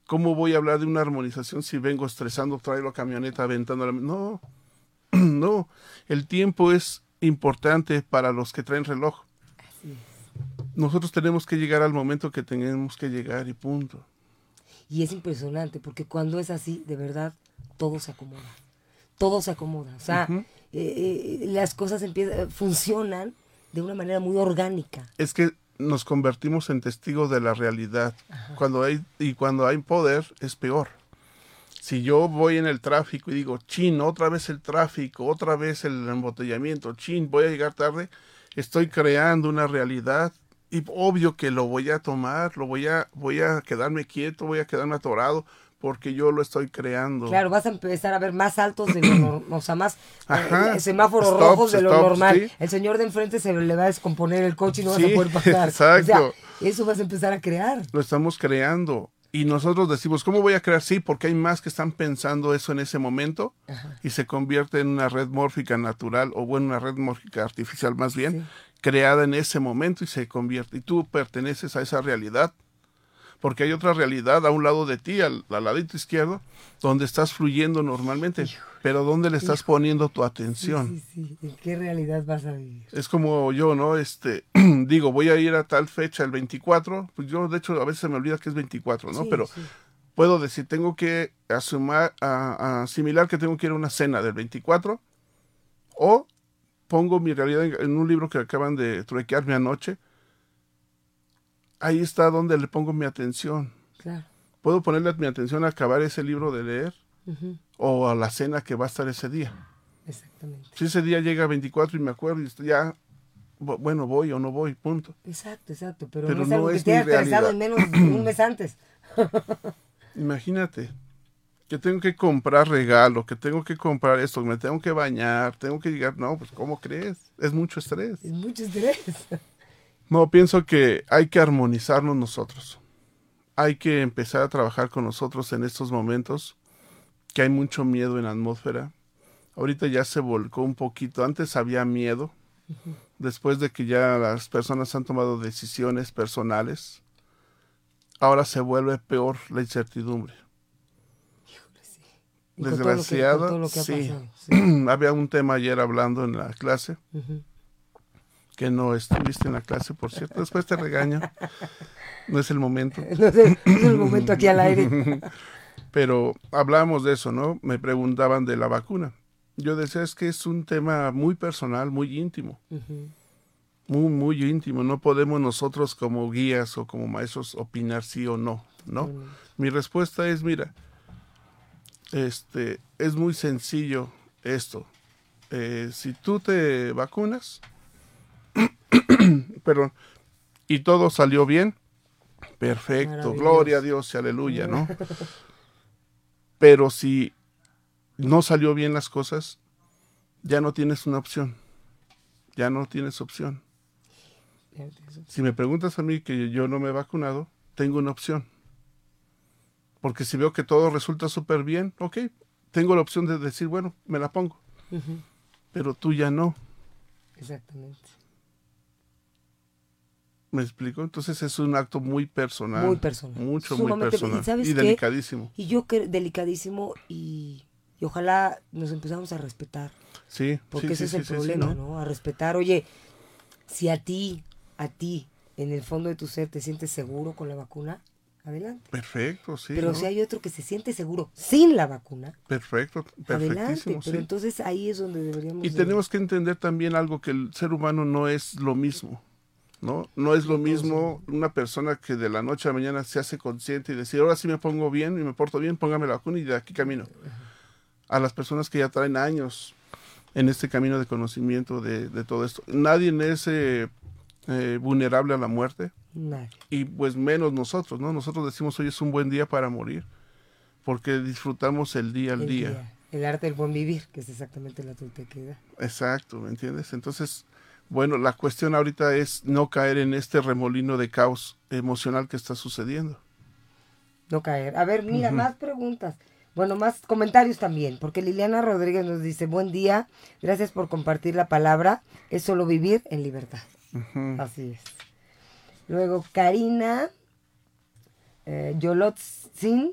¿cómo voy a hablar de una armonización si vengo estresando, traigo la camioneta, aventando la... No, no, el tiempo es importante para los que traen reloj. Nosotros tenemos que llegar al momento que tenemos que llegar y punto. Y es impresionante porque cuando es así, de verdad, todo se acomoda. Todo se acomoda. O sea, eh, eh, las cosas empiezan, funcionan de una manera muy orgánica. Es que nos convertimos en testigos de la realidad. Cuando hay, y cuando hay poder, es peor. Si yo voy en el tráfico y digo, chin, otra vez el tráfico, otra vez el embotellamiento, chin, voy a llegar tarde, estoy creando una realidad y obvio que lo voy a tomar, lo voy a, voy a quedarme quieto, voy a quedarme atorado, porque yo lo estoy creando. Claro, vas a empezar a ver más altos de lo normal, o sea, más eh, Ajá. semáforos Stops, rojos de lo stops, normal. sí. El señor de enfrente se le va a descomponer el coche y no vas Sí, a poder pasar. exacto. O sea, eso vas a empezar a crear. lo estamos creando. Y nosotros decimos, ¿cómo voy a crear? Sí, porque hay más que están pensando eso en ese momento y se convierte en una red mórfica natural o bueno, una red mórfica artificial más bien, Sí. creada en ese momento y se convierte. Y tú perteneces a esa realidad. Porque hay otra realidad a un lado de ti, al, al ladito izquierdo, donde estás fluyendo normalmente, pero donde le estás poniendo tu atención. Sí, sí, sí. ¿En qué realidad vas a vivir? Es como yo, ¿no? Este, digo, voy a ir a tal fecha, el 24, pues yo de hecho a veces me olvida que es 24, ¿no? Pero puedo decir, tengo que asumar, a, a asimilar que tengo que ir a una cena del 24 o pongo mi realidad en, en un libro que acaban de truequearme anoche. Ahí está donde le pongo mi atención. Claro. Puedo ponerle mi atención a acabar ese libro de leer o a la cena que va a estar ese día. Exactamente. Si ese día llega 24 y me acuerdo y estoy ya, bu- bueno, voy o no voy, punto. Exacto, exacto. Pero, Pero no es no algo que es te haya en menos de un mes antes. Imagínate que tengo que comprar regalo, que tengo que comprar esto, me tengo que bañar, tengo que llegar. No, pues ¿cómo crees? Es mucho estrés. Es mucho estrés. No, pienso que hay que armonizarnos nosotros. Hay que empezar a trabajar con nosotros en estos momentos, que hay mucho miedo en la atmósfera. Ahorita ya se volcó un poquito. Antes había miedo, después de que ya las personas han tomado decisiones personales. Ahora se vuelve peor la incertidumbre. Desgraciada, que sí. Había un tema ayer hablando en la clase. Que no estuviste en la clase, por cierto. Después te regaño. No es el momento. No es el, no es el momento aquí al aire. Pero hablábamos de eso, ¿no? Me preguntaban de la vacuna. Yo decía, es que es un tema muy personal, muy íntimo. Muy, muy íntimo. No podemos nosotros como guías o como maestros opinar sí o no, ¿no? Mi respuesta es, mira, este, es muy sencillo esto. Eh, si tú te vacunas, perdón, y todo salió bien, perfecto, gloria a Dios y aleluya, ¿no? Pero si no salió bien las cosas, ya no tienes una opción. Ya no tienes opción. Si me preguntas a mí que yo no me he vacunado, tengo una opción. Porque si veo que todo resulta súper bien, ok, tengo la opción de decir, bueno, me la pongo. Pero tú ya no. Exactamente. ¿Me explico? Entonces es un acto muy personal. Muy personal. Mucho, muy personal. ¿y sabes Y qué? delicadísimo. Y yo que delicadísimo y, y ojalá nos empezamos a respetar. Sí, Porque sí, ese sí, es el sí, problema, ¿no? ¿no? A respetar. Oye, si a ti, a ti, en el fondo de tu ser te sientes seguro con la vacuna, adelante. Perfecto, sí. pero ¿no? si hay otro que se siente seguro sin la vacuna, Perfecto, adelante. Pero sí. entonces ahí es donde deberíamos... Y de- tenemos que entender también algo que el ser humano no es lo mismo, ¿no? No es lo mismo una persona que de la noche a la mañana se hace consciente y decir, ahora sí me pongo bien y me porto bien, póngame la vacuna y de aquí camino. A las personas que ya traen años en este camino de conocimiento de, de todo esto. Nadie es eh, eh, vulnerable a la muerte Nadie. y pues menos nosotros, ¿no? Nosotros decimos hoy es un buen día para morir porque disfrutamos el día al El día. día. El arte del buen vivir, que es exactamente la toltequidad. Exacto, ¿me entiendes? Entonces, bueno, la cuestión ahorita es no caer en este remolino de caos emocional que está sucediendo. No caer. A ver, mira, más preguntas. Bueno, más comentarios también, porque Liliana Rodríguez nos dice, buen día, gracias por compartir la palabra, es solo vivir en libertad. Así es. Luego, Karina eh, Yolotzin,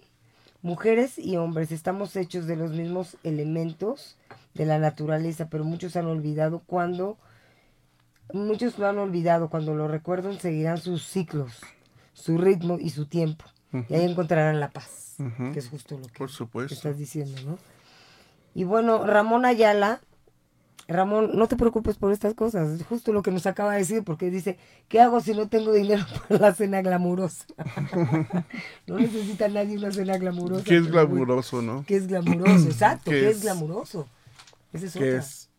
mujeres y hombres, estamos hechos de los mismos elementos de la naturaleza, pero muchos han olvidado cuando, muchos lo han olvidado, cuando lo recuerdan seguirán sus ciclos, su ritmo y su tiempo, y ahí encontrarán la paz, que es justo lo que Por que estás diciendo, ¿no? Y bueno, Ramón Ayala, Ramón, no te preocupes por estas cosas, es justo lo que nos acaba de decir, porque dice, ¿qué hago si no tengo dinero para la cena glamurosa? no necesita nadie una cena glamurosa. ¿Qué es glamuroso, no? ¿Qué es glamuroso? Exacto, ¿Qué ¿qué es es? glamuroso? Esa es ¿Qué otra. es?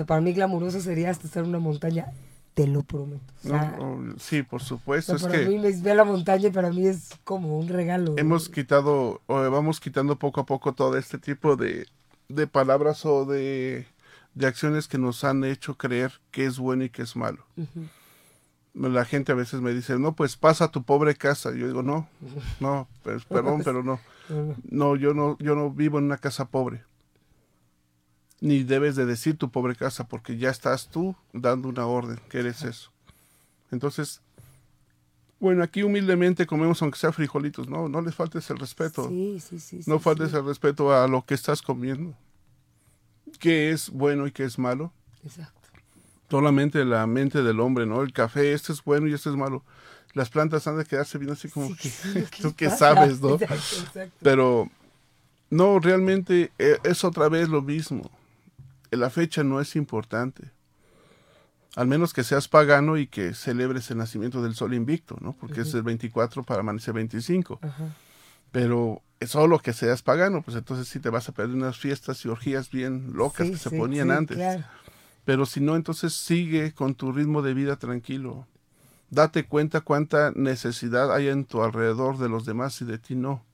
Sea, para mí glamuroso sería hasta estar en una montaña, te lo prometo. O sea, No, sí, por o supuesto. sea, Es para que mí me ve la montaña y para mí es como un regalo. hemos quitado, o vamos quitando poco a poco todo este tipo de, de palabras o de, de acciones que nos han hecho creer que es bueno y que es malo. La gente a veces me dice, no, pues pasa a tu pobre casa. Yo digo, no, no, pues, perdón, pero no. No, yo no, yo no vivo en una casa pobre. Ni debes de decir tu pobre casa, porque ya estás tú dando una orden, que eres eso. Entonces, bueno, aquí humildemente comemos aunque sea frijolitos, no, no les faltes el respeto. Sí, sí, sí. no faltes el respeto a lo que estás comiendo. ¿Qué es bueno y qué es malo? Exacto. Solamente la mente del hombre, ¿no? El café, este es bueno y este es malo. Las plantas han de quedarse bien así como que, tú qué pasa? sabes, ¿no? Exacto, exacto. Pero no, realmente eh, es otra vez lo mismo. La fecha no es importante. Al menos que seas pagano y que celebres el nacimiento del sol invicto, ¿no? Porque es el 24 para amanecer 25. Ajá. Pero solo que seas pagano, pues entonces sí te vas a perder unas fiestas y orgías bien locas Sí, que se sí, ponían sí, antes. claro. Pero si no, entonces sigue con tu ritmo de vida tranquilo. Date cuenta cuánta necesidad hay en tu alrededor de los demás y de ti no.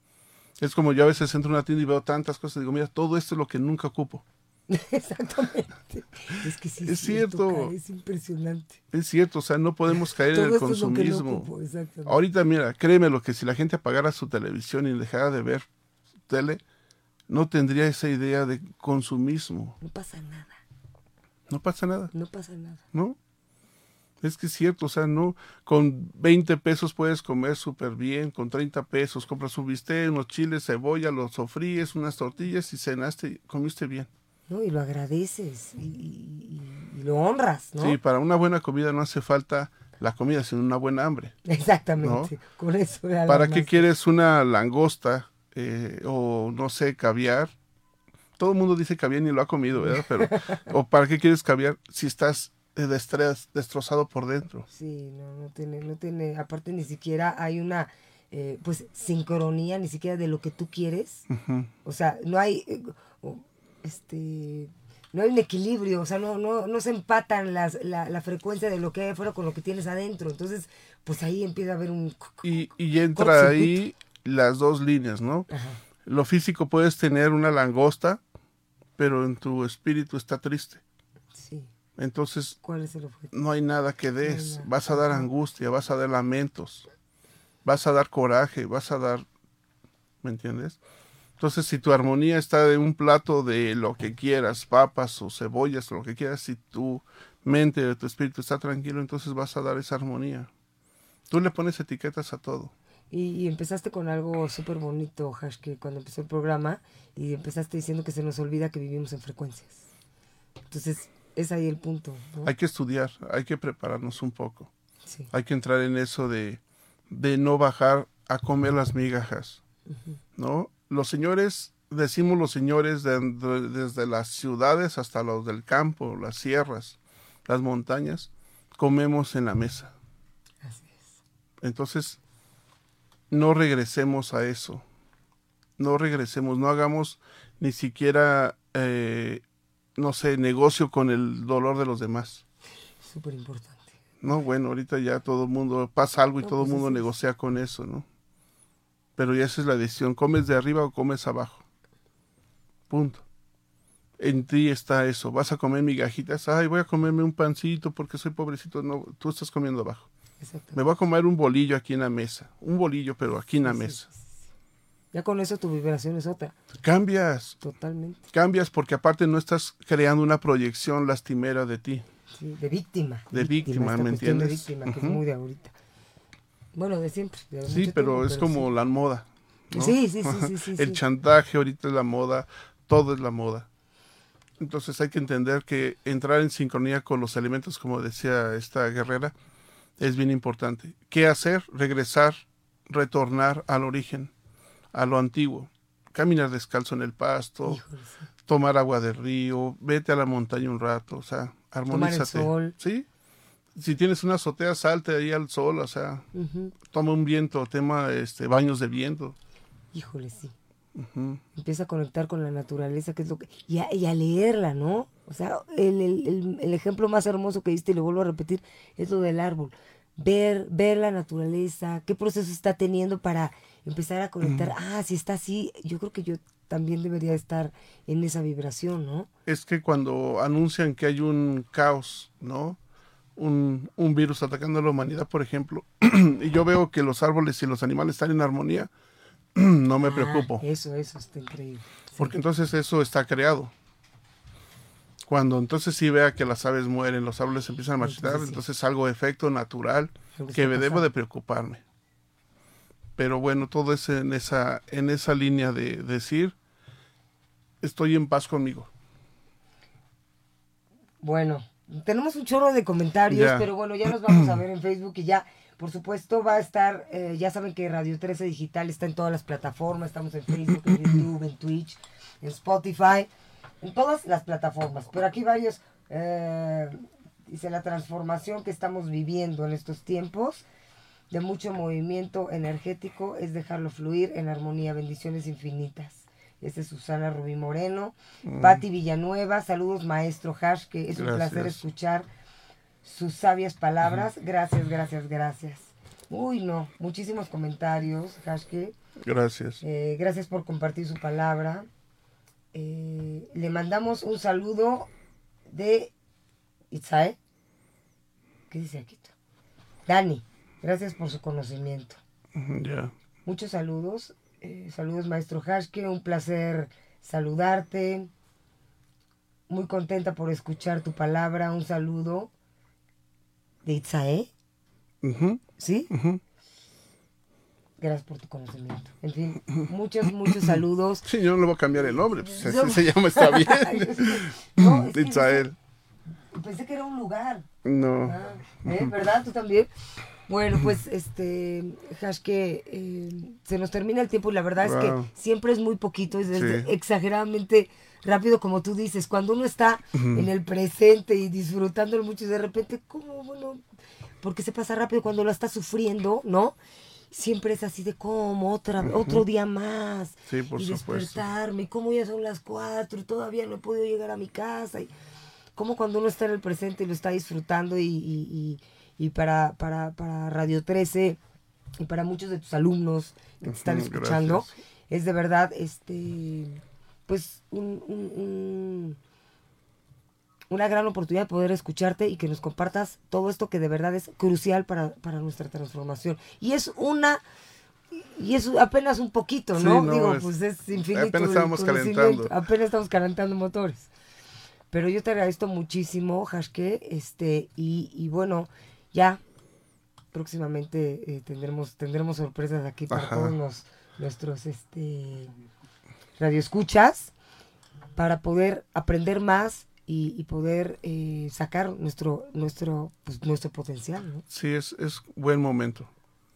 Es como yo a veces entro a una tienda y veo tantas cosas y digo, mira, todo esto es lo que nunca ocupo. Exactamente. Es que sí Es cierto. Es impresionante. Es cierto, o sea, no podemos caer en el consumismo. ocupo, exactamente. Ahorita, mira, créeme lo que si la gente apagara su televisión y dejara de ver tele, no tendría esa idea de consumismo. No pasa nada. No pasa nada, No pasa nada. ¿no? Es que es cierto, o sea, no, con 20 pesos puedes comer súper bien, con 30 pesos compras un bistec, unos chiles, cebolla, los sofríes, unas tortillas y cenaste y comiste bien. ¿No? Y lo agradeces y, y- y- y lo honras, ¿no? Sí, para una buena comida no hace falta la comida, sino una buena hambre. Exactamente. Con eso ¿Para qué quieres una langosta eh, o no sé, caviar? Todo el mundo dice caviar ni lo ha comido, ¿verdad? Pero, ¿O para qué quieres caviar si estás eh, destre- destrozado por dentro? Sí, no, no tiene, no tiene, aparte ni siquiera hay una, eh, pues, sincronía, ni siquiera de lo que tú quieres. O sea, no hay, eh, este, no hay un equilibrio, o sea, no, no, no se empatan las, la, la frecuencia de lo que hay afuera con lo que tienes adentro. Entonces, pues ahí empieza a haber un... Y, y entra ahí las dos líneas, ¿no? Ajá. Lo físico puedes tener una langosta, pero en tu espíritu está triste. Sí. Entonces ¿Cuál es el objetivo? no hay nada que des. nada. Vas a dar angustia, vas a dar lamentos, vas a dar coraje, vas a dar... ¿Me entiendes? Entonces, si tu armonía está de un plato de lo que quieras, papas o cebollas, lo que quieras, si tu mente, tu espíritu está tranquilo, entonces vas a dar esa armonía. Tú le pones etiquetas a todo. Y, y empezaste con algo súper bonito, Hash, que cuando empezó el programa, y empezaste diciendo que se nos olvida que vivimos en frecuencias. Entonces, es ahí el punto. ¿no? Hay que estudiar, hay que prepararnos un poco. Sí. Hay que entrar en eso de, de no bajar a comer las migajas, ¿no? Los señores, decimos los señores de- de- desde las ciudades hasta los del campo, las sierras, las montañas, comemos en la mesa. Así es. Entonces, no regresemos a eso. No regresemos, no hagamos ni siquiera, eh, no sé, negocio con el dolor de los demás. Súper importante. No, bueno, ahorita ya todo el mundo pasa algo y No, todo el pues mundo es. negocia con eso, ¿no? Pero ya esa es la decisión, ¿comes de arriba o comes abajo? Punto. En ti está eso, vas a comer migajitas, ay, voy a comerme un pancito porque soy pobrecito, no, tú estás comiendo abajo. Exacto. Me voy a comer un bolillo aquí en la mesa, un bolillo pero aquí en la Sí, mesa. sí, sí. Ya con eso tu vibración es otra. Cambias, Totalmente. cambias porque aparte no estás creando una proyección lastimera de ti. Sí, de víctima. De víctima, ¿me entiendes? De víctima, que es muy de ahorita. Bueno, de siempre. de Sí, pero es como sí. la moda. ¿no? Sí, sí, sí, sí, El chantaje ahorita es la moda, todo es la moda. Entonces hay que entender que entrar en sincronía con los elementos, como decía esta guerrera, es bien importante. ¿Qué hacer? Regresar, retornar al origen, a lo antiguo. Caminar descalzo en el pasto, Híjole, tomar agua del río, vete a la montaña un rato, o sea, armonízate. sol. Sí. Si tienes una azotea, salte ahí al sol, o sea, toma un viento, tema este baños de viento. Híjole, sí. Empieza a conectar con la naturaleza, que es lo que... Y a, y a leerla, ¿no? O sea, el, el- el- el ejemplo más hermoso que diste, y lo vuelvo a repetir, es lo del árbol. Ver, ver la naturaleza, qué proceso está teniendo para empezar a conectar. Ah, si está así, yo creo que yo también debería estar en esa vibración, ¿no? Es que cuando anuncian que hay un caos, ¿no? Un, un virus atacando a la humanidad, por ejemplo, y yo veo que los árboles y los animales están en armonía, no me Ah, preocupo, eso, eso está increíble. Sí. porque entonces eso está creado. Cuando entonces sí vea que las aves mueren, los árboles empiezan a marchitar, Entonces sí. entonces algo efecto natural que me debo de preocuparme. Pero bueno, todo es en esa, en esa línea de decir, estoy en paz conmigo. Bueno, tenemos un chorro de comentarios, pero bueno, ya nos vamos a ver en Facebook y ya, por supuesto, va a estar, eh, ya saben que Radio 13 Digital está en todas las plataformas, estamos en Facebook, en YouTube, en Twitch, en Spotify, en todas las plataformas. Pero aquí varios, eh, dice la transformación que estamos viviendo en estos tiempos de mucho movimiento energético es dejarlo fluir en armonía. Bendiciones infinitas. Esta es Susana Rubí Moreno. Patti Villanueva, saludos maestro Hash, que es un placer escuchar sus sabias palabras. Gracias, gracias, gracias. Uy, no, muchísimos comentarios, Hash, que Gracias. eh, gracias por compartir su palabra. Eh, le mandamos un saludo de Itzae. ¿Qué dice aquí? Dani, gracias por su conocimiento. Ya. Muchos saludos. Eh, saludos, maestro Hashke. Un placer saludarte. Muy contenta por escuchar tu palabra. Un saludo de Itzae. ¿Sí? Gracias por tu conocimiento. En fin, muchos, muchos saludos. Sí, yo no le voy a cambiar el nombre, pues así No. se llama, está bien. No, es Itzael. Pensé que era un lugar. No. Ah, ¿eh? ¿Verdad? ¿Tú también? Bueno, pues, este, Hash, que eh, se nos termina el tiempo y la verdad es que siempre es muy poquito, es, Sí. exageradamente rápido, como tú dices. Cuando uno está en el presente y disfrutándolo mucho y de repente, ¿cómo? Bueno, porque se pasa rápido cuando lo está sufriendo, ¿no? Siempre es así de cómo, otra, otro día más. Sí, por y despertarme, cómo ya son las cuatro y todavía no he podido llegar a mi casa. Y como cuando uno está en el presente y lo está disfrutando y, y- y- y para, para, para Radio 13 y para muchos de tus alumnos que te están escuchando, gracias. es de verdad, este, pues, un, un- un- una gran oportunidad de poder escucharte y que nos compartas todo esto que de verdad es crucial para, para nuestra transformación. Y es una... Y es apenas un poquito, Sí, ¿no? Digo, es- pues es infinito. apenas conocimiento. calentando. Apenas estamos calentando motores. Pero yo te agradezco muchísimo, Hashke, este, y, y bueno, ya próximamente eh, tendremos, tendremos sorpresas aquí para Ajá. todos los- nuestros este radioescuchas para poder aprender más y, y poder eh, sacar nuestro, nuestro, pues, nuestro potencial, ¿no? Sí, es, es buen momento.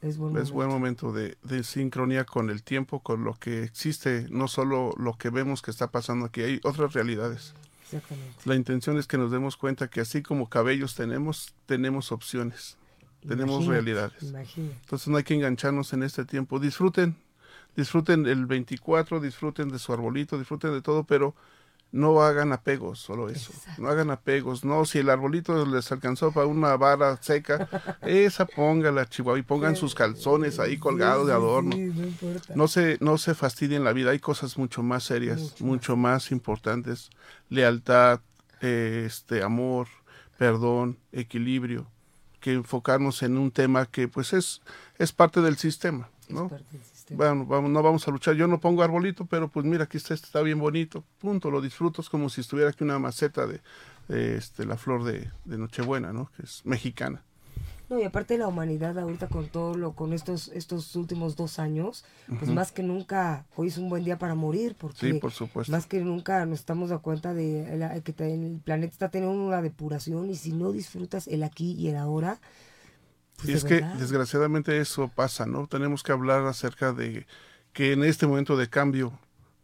Es buen Es buen momento de, de sincronía con el tiempo, con lo que existe, no solo lo que vemos que está pasando aquí, hay otras realidades. Exactamente. La intención es que nos demos cuenta que así como cabellos tenemos, tenemos opciones, tenemos Imagínate, realidades. Imagínate. Entonces no hay que engancharnos en este tiempo. Disfruten, disfruten el 24, disfruten de su arbolito, disfruten de todo, pero no hagan apegos, solo eso. Exacto. No hagan apegos. No, si el arbolito les alcanzó para una vara seca, esa póngala, Chihuahua, y pongan sus calzones ahí colgados de Sí, adorno. sí, no importa. No se, no se fastidien la vida, hay cosas mucho más serias, Mucho mucho, más importantes. Lealtad, eh, este, amor, perdón, equilibrio, que enfocarnos en un tema que pues es, es parte del sistema, Es ¿no? parte del sistema. Bueno, vamos, no vamos a luchar. Yo no pongo arbolito, pero pues mira, aquí está, este está bien bonito. Punto, lo disfruto. Es como si estuviera aquí una maceta de, de, este, la flor de, de Nochebuena, ¿no? Que es mexicana. No, y aparte la humanidad ahorita con todo lo, con estos, estos últimos dos años, pues más que nunca, hoy es un buen día para morir, porque Sí, por supuesto. más que nunca nos estamos dando cuenta de la- que el planeta está teniendo una depuración y si no disfrutas el aquí y el ahora, pues Y es que desgraciadamente eso pasa, ¿no? Tenemos que hablar acerca de que en este momento de cambio,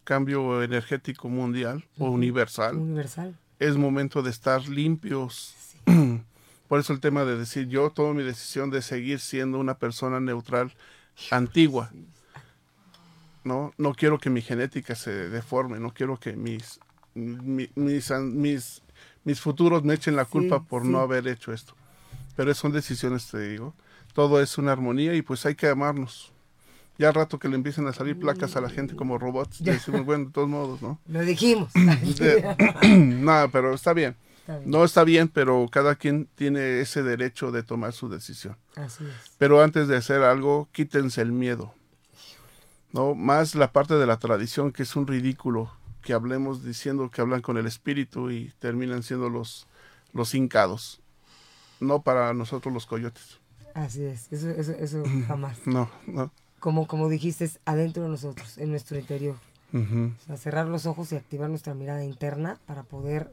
cambio energético mundial o universal, universal. es momento de estar limpios. Por eso el tema de decir, yo tomo mi decisión de seguir siendo una persona neutral antigua. No, no quiero que mi genética se deforme, no quiero que mis mi- mis, mis, mis futuros me echen la culpa por sí. no haber hecho esto. Pero son decisiones, te digo. Todo es una armonía y pues hay que amarnos. Ya al rato que le empiecen a salir placas a la gente como robots, decimos, bueno, de todos modos, ¿no? Lo dijimos. Nada, pero está bien. Está bien. No está bien, pero cada quien tiene ese derecho de tomar su decisión. Así es. Pero antes de hacer algo, quítense el miedo. ¿No? Más la parte de la tradición, que es un ridículo que hablemos diciendo que hablan con el espíritu y terminan siendo los, los hincados. No para nosotros los coyotes. Así es. Eso, eso, eso jamás. No, no. Como, como dijiste, es adentro de nosotros, en nuestro interior. O sea, cerrar los ojos y activar nuestra mirada interna para poder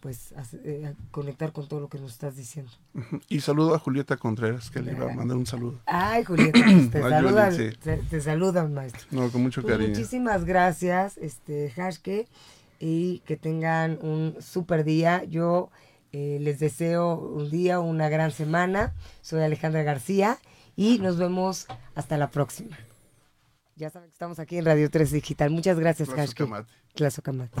pues eh, conectar con todo lo que nos estás diciendo. Y saludo a Julieta Contreras, que le iba a mandar un saludo. Ay, Julieta, pues, te, saludan, Juliet, sí. te, te saludan, maestro. No, con mucho Pues, cariño. muchísimas gracias, este, Hashke, y que tengan un super día. Yo eh, les deseo un día, una gran semana. Soy Alejandra García y nos vemos hasta la próxima. Ya saben que estamos aquí en Radio 3 Digital. Muchas gracias. Camate. Tlazocamate.